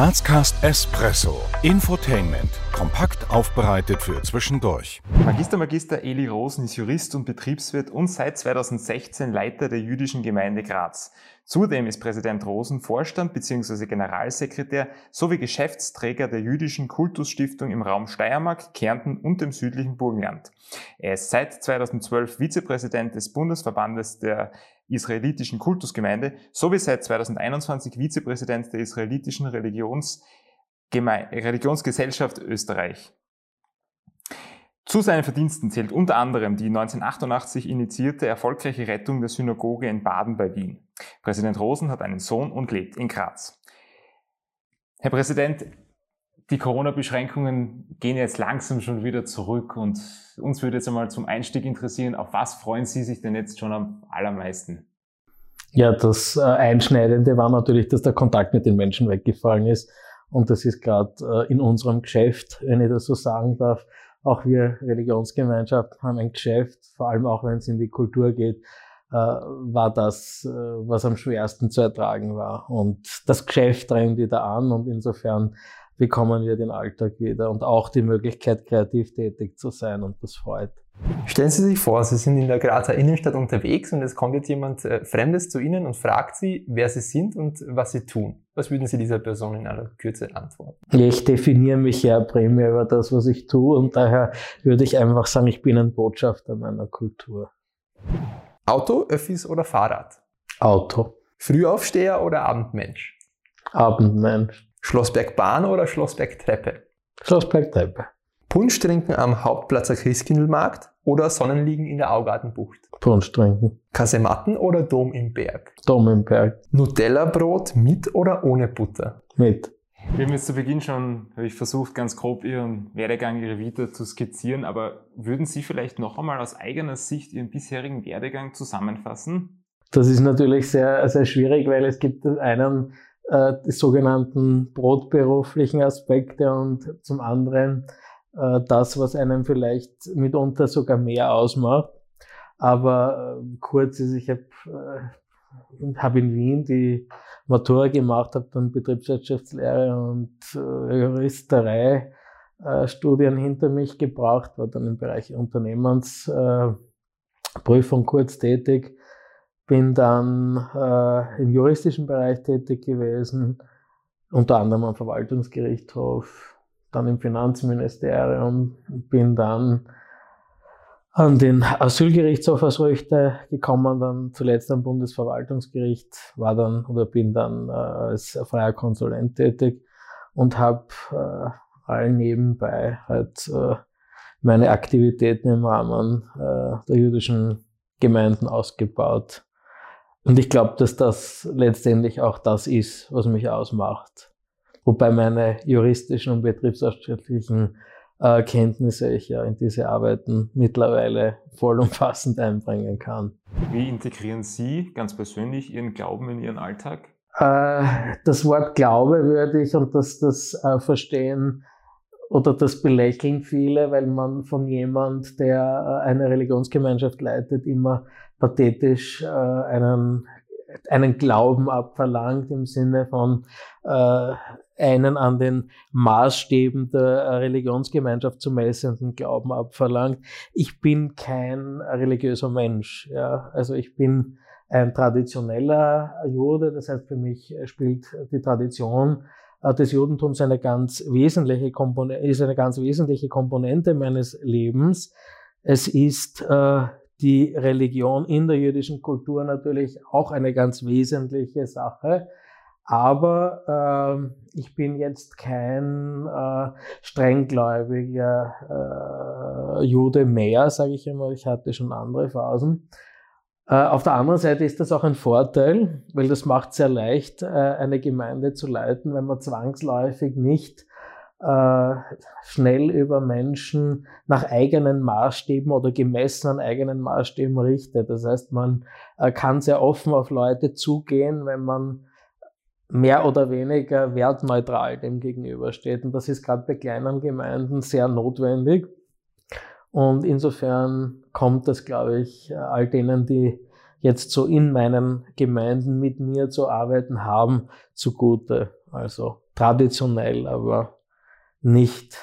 Grazcast Espresso. Infotainment. Kompakt aufbereitet für zwischendurch. Magister Magister Eli Rosen ist Jurist und Betriebswirt und seit 2016 Leiter der jüdischen Gemeinde Graz. Zudem ist Präsident Rosen Vorstand bzw. Generalsekretär sowie Geschäftsträger der jüdischen Kultusstiftung im Raum Steiermark, Kärnten und dem südlichen Burgenland. Er ist seit 2012 Vizepräsident des Bundesverbandes der israelitischen Kultusgemeinde sowie seit 2021 Vizepräsident der israelitischen Religions Religionsgesellschaft Österreich. Zu seinen Verdiensten zählt unter anderem die 1988 initiierte erfolgreiche Rettung der Synagoge in Baden bei Wien. Präsident Rosen hat einen Sohn und lebt in Graz. Herr Präsident, die Corona-Beschränkungen gehen jetzt langsam schon wieder zurück und uns würde jetzt einmal zum Einstieg interessieren, auf was freuen Sie sich denn jetzt schon am allermeisten? Ja, das äh, Einschneidende war natürlich, dass der Kontakt mit den Menschen weggefallen ist. Und das ist gerade äh, in unserem Geschäft, wenn ich das so sagen darf, auch wir Religionsgemeinschaft haben ein Geschäft, vor allem auch wenn es in die Kultur geht, äh, war das, was am schwersten zu ertragen war. Und das Geschäft drängt wieder an und insofern bekommen wir den Alltag wieder und auch die Möglichkeit, kreativ tätig zu sein und das freut. Stellen Sie sich vor, Sie sind in der Grazer Innenstadt unterwegs und es kommt jetzt jemand äh, Fremdes zu Ihnen und fragt Sie, wer Sie sind und was Sie tun. Was würden Sie dieser Person in aller Kürze antworten? Ich definiere mich ja primär über das, was ich tue und daher würde ich einfach sagen, ich bin ein Botschafter meiner Kultur. Auto, Öffis oder Fahrrad? Auto. Frühaufsteher oder Abendmensch? Abendmensch. Schlossbergbahn oder Schlossbergtreppe? Schlossbergtreppe. Punsch trinken am Hauptplatzer Christkindlmarkt oder Sonnenliegen in der Augartenbucht? Punsch trinken. Kasematten oder Dom im Berg? Dom im Berg. Nutella-Brot mit oder ohne Butter? Mit. Wir haben jetzt zu Beginn schon, habe ich versucht, ganz grob Ihren Werdegang, Ihre Vita zu skizzieren, aber würden Sie vielleicht noch einmal aus eigener Sicht Ihren bisherigen Werdegang zusammenfassen? Das ist natürlich sehr, sehr schwierig, weil es gibt einen äh, die sogenannten brotberuflichen Aspekte und zum anderen äh, das, was einem vielleicht mitunter sogar mehr ausmacht. Aber äh, kurz ist, ich habe äh, hab in Wien die Matura gemacht, habe dann Betriebswirtschaftslehre und äh, Juristerei äh, Studien hinter mich gebracht, war dann im Bereich Unternehmensprüfung äh, kurz tätig bin dann äh, im juristischen Bereich tätig gewesen, unter anderem am Verwaltungsgerichtshof, dann im Finanzministerium, bin dann an den Asylgerichtshof als Richter gekommen, dann zuletzt am Bundesverwaltungsgericht, war dann oder bin dann äh, als freier Konsulent tätig und habe äh, allen nebenbei halt äh, meine Aktivitäten im Rahmen äh, der jüdischen Gemeinden ausgebaut. Und ich glaube, dass das letztendlich auch das ist, was mich ausmacht. Wobei meine juristischen und betriebswirtschaftlichen äh, Kenntnisse ich ja in diese Arbeiten mittlerweile vollumfassend einbringen kann. Wie integrieren Sie ganz persönlich Ihren Glauben in Ihren Alltag? Äh, das Wort Glaube würde ich und das, das äh, Verstehen oder das belächeln viele, weil man von jemand, der äh, eine Religionsgemeinschaft leitet, immer pathetisch äh, einen, einen Glauben abverlangt im Sinne von äh, einen an den Maßstäben der Religionsgemeinschaft zu messenden Glauben abverlangt. Ich bin kein religiöser Mensch. Ja? Also ich bin ein traditioneller Jude, das heißt für mich spielt die Tradition äh, des Judentums eine ganz wesentliche Komponente, ist eine ganz wesentliche Komponente meines Lebens. Es ist äh, die Religion in der jüdischen Kultur natürlich auch eine ganz wesentliche Sache. Aber äh, ich bin jetzt kein äh, strenggläubiger äh, Jude mehr, sage ich einmal. Ich hatte schon andere Phasen. Äh, auf der anderen Seite ist das auch ein Vorteil, weil das macht sehr leicht, äh, eine Gemeinde zu leiten, wenn man zwangsläufig nicht äh, schnell über Menschen nach eigenen Maßstäben oder gemessen an eigenen Maßstäben richtet. Das heißt, man kann sehr offen auf Leute zugehen, wenn man mehr oder weniger wertneutral dem gegenübersteht. Und das ist gerade bei kleinen Gemeinden sehr notwendig. Und insofern kommt das, glaube ich, all denen, die jetzt so in meinen Gemeinden mit mir zu arbeiten haben, zugute. Also traditionell, aber nicht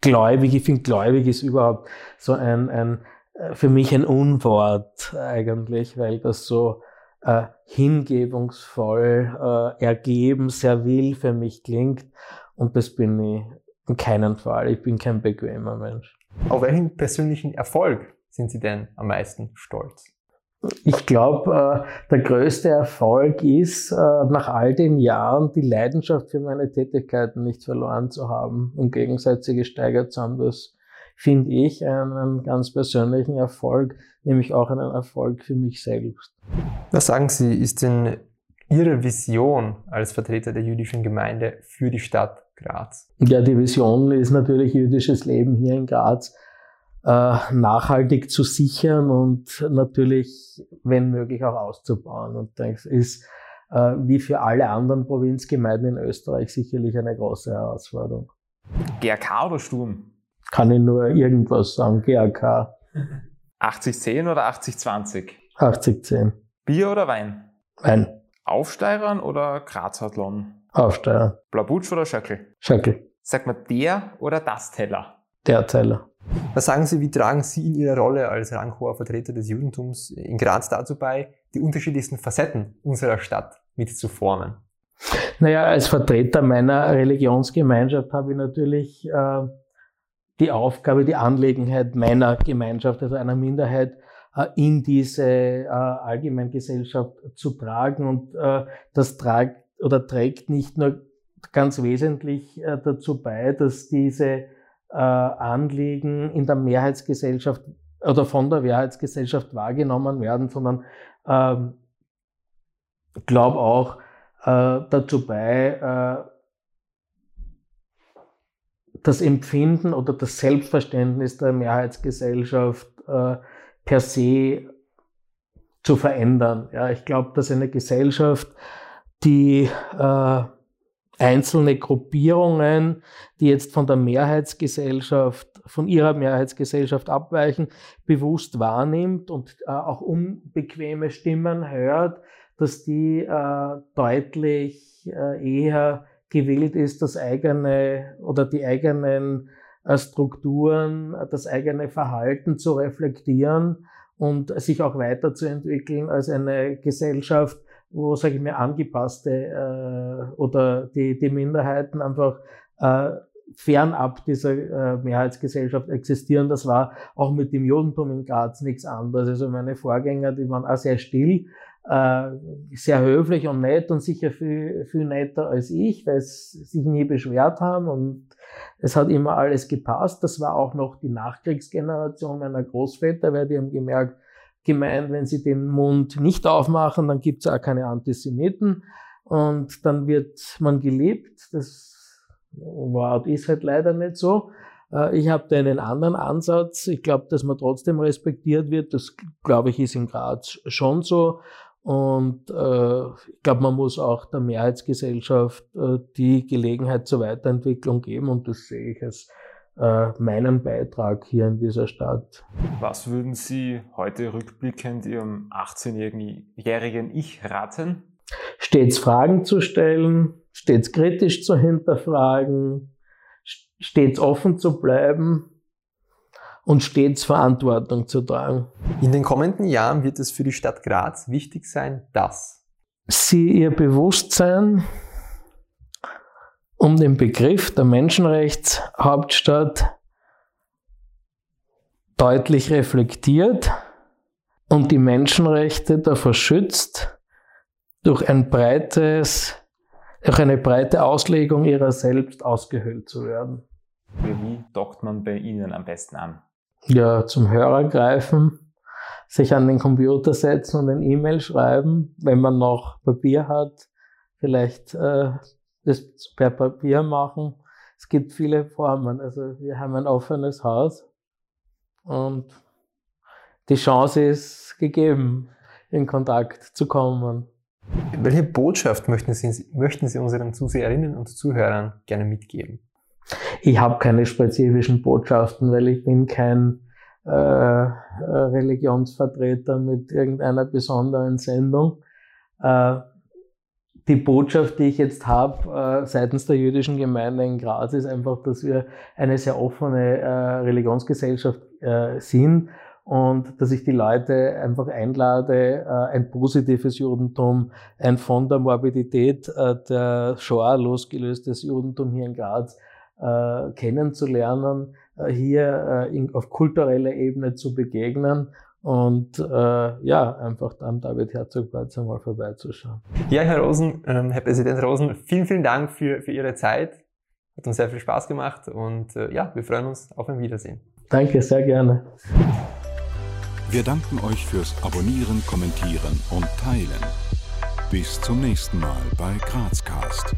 gläubig. Ich finde, gläubig ist überhaupt so ein, ein äh, für mich ein Unwort eigentlich, weil das so äh, hingebungsvoll, äh, ergeben, sehr will für mich klingt. Und das bin ich in keinem Fall. Ich bin kein bequemer Mensch. Auf welchen persönlichen Erfolg sind Sie denn am meisten stolz? Ich glaube, äh, der größte Erfolg ist, äh, nach all den Jahren die Leidenschaft für meine Tätigkeiten nicht verloren zu haben und gegenseitig gesteigert zu haben. Das finde ich einen ganz persönlichen Erfolg, nämlich auch einen Erfolg für mich selbst. Was sagen Sie, ist denn Ihre Vision als Vertreter der jüdischen Gemeinde für die Stadt Graz? Ja, die Vision ist natürlich jüdisches Leben hier in Graz nachhaltig zu sichern und natürlich, wenn möglich, auch auszubauen. Und das ist äh, wie für alle anderen Provinzgemeinden in Österreich sicherlich eine große Herausforderung. GRK oder Sturm? Kann ich nur irgendwas sagen, GRK. 80-10 oder 80-20? 80-10. Bier oder Wein? Wein. Aufsteirern oder Grazathlon? Aufsteirern. Blabutsch oder Schöckel? Schöckel. Sagt man der oder das Teller? Der Teller. Was sagen Sie, wie tragen Sie in Ihrer Rolle als ranghoher Vertreter des Judentums in Graz dazu bei, die unterschiedlichsten Facetten unserer Stadt mitzuformen? Naja, als Vertreter meiner Religionsgemeinschaft habe ich natürlich äh, die Aufgabe, die Angelegenheit meiner Gemeinschaft, also einer Minderheit, äh, in diese äh, Allgemeingesellschaft zu tragen. Und äh, das tragt oder trägt nicht nur ganz wesentlich äh, dazu bei, dass diese Anliegen in der Mehrheitsgesellschaft oder von der Mehrheitsgesellschaft wahrgenommen werden, sondern ähm, glaube auch äh, dazu bei, äh, das Empfinden oder das Selbstverständnis der Mehrheitsgesellschaft äh, per se zu verändern. Ja, ich glaube, dass eine Gesellschaft, die äh, einzelne Gruppierungen, die jetzt von der Mehrheitsgesellschaft, von ihrer Mehrheitsgesellschaft abweichen, bewusst wahrnimmt und äh, auch unbequeme Stimmen hört, dass die äh, deutlich äh, eher gewillt ist, das eigene oder die eigenen äh, Strukturen, das eigene Verhalten zu reflektieren und sich auch weiterzuentwickeln als eine Gesellschaft, wo, sage ich mir, angepasste äh, oder die, die Minderheiten einfach äh, fernab dieser äh, Mehrheitsgesellschaft existieren. Das war auch mit dem Judentum in Graz nichts anderes. Also meine Vorgänger, die waren auch sehr still, äh, sehr höflich und nett und sicher viel, viel netter als ich, weil sie sich nie beschwert haben und es hat immer alles gepasst. Das war auch noch die Nachkriegsgeneration meiner Großväter, weil die haben gemerkt, gemeint, wenn sie den Mund nicht aufmachen, dann gibt es auch keine Antisemiten und dann wird man gelebt. Das und ist halt leider nicht so. Äh, ich habe da einen anderen Ansatz. Ich glaube, dass man trotzdem respektiert wird. Das, glaube ich, ist in Graz schon so. Und äh, ich glaube, man muss auch der Mehrheitsgesellschaft äh, die Gelegenheit zur Weiterentwicklung geben. Und das sehe ich als meinen Beitrag hier in dieser Stadt. Was würden Sie heute rückblickend Ihrem 18-jährigen Ich raten? Stets Fragen zu stellen, stets kritisch zu hinterfragen, stets offen zu bleiben und stets Verantwortung zu tragen. In den kommenden Jahren wird es für die Stadt Graz wichtig sein, dass sie ihr Bewusstsein um den Begriff der Menschenrechtshauptstadt deutlich reflektiert und die Menschenrechte davor schützt, durch ein breites, durch eine breite Auslegung ihrer selbst ausgehöhlt zu werden. Wie dockt man bei Ihnen am besten an? Ja, zum Hörer greifen, sich an den Computer setzen und ein E-Mail schreiben, wenn man noch Papier hat, vielleicht äh, das per Papier machen. Es gibt viele Formen. Also wir haben ein offenes Haus und die Chance ist gegeben, in Kontakt zu kommen. Welche Botschaft möchten Sie, möchten Sie unseren Zuseherinnen und Zuhörern gerne mitgeben? Ich habe keine spezifischen Botschaften, weil ich bin kein äh, Religionsvertreter mit irgendeiner besonderen Sendung. Äh, die Botschaft, die ich jetzt habe äh, seitens der jüdischen Gemeinde in Graz, ist einfach, dass wir eine sehr offene äh, Religionsgesellschaft äh, sind und dass ich die Leute einfach einlade, ein positives Judentum, ein von der Morbidität der Shoah losgelöstes Judentum hier in Graz kennenzulernen, hier auf kultureller Ebene zu begegnen und äh, ja, einfach am David Herzog Platz einmal vorbeizuschauen. Ja, Herr Rosen, ähm, Herr Präsident Rosen, vielen, vielen Dank für, für Ihre Zeit. Hat uns sehr viel Spaß gemacht und äh, ja, wir freuen uns auf ein Wiedersehen. Danke, sehr gerne. Wir danken euch fürs Abonnieren, Kommentieren und Teilen. Bis zum nächsten Mal bei Grazcast.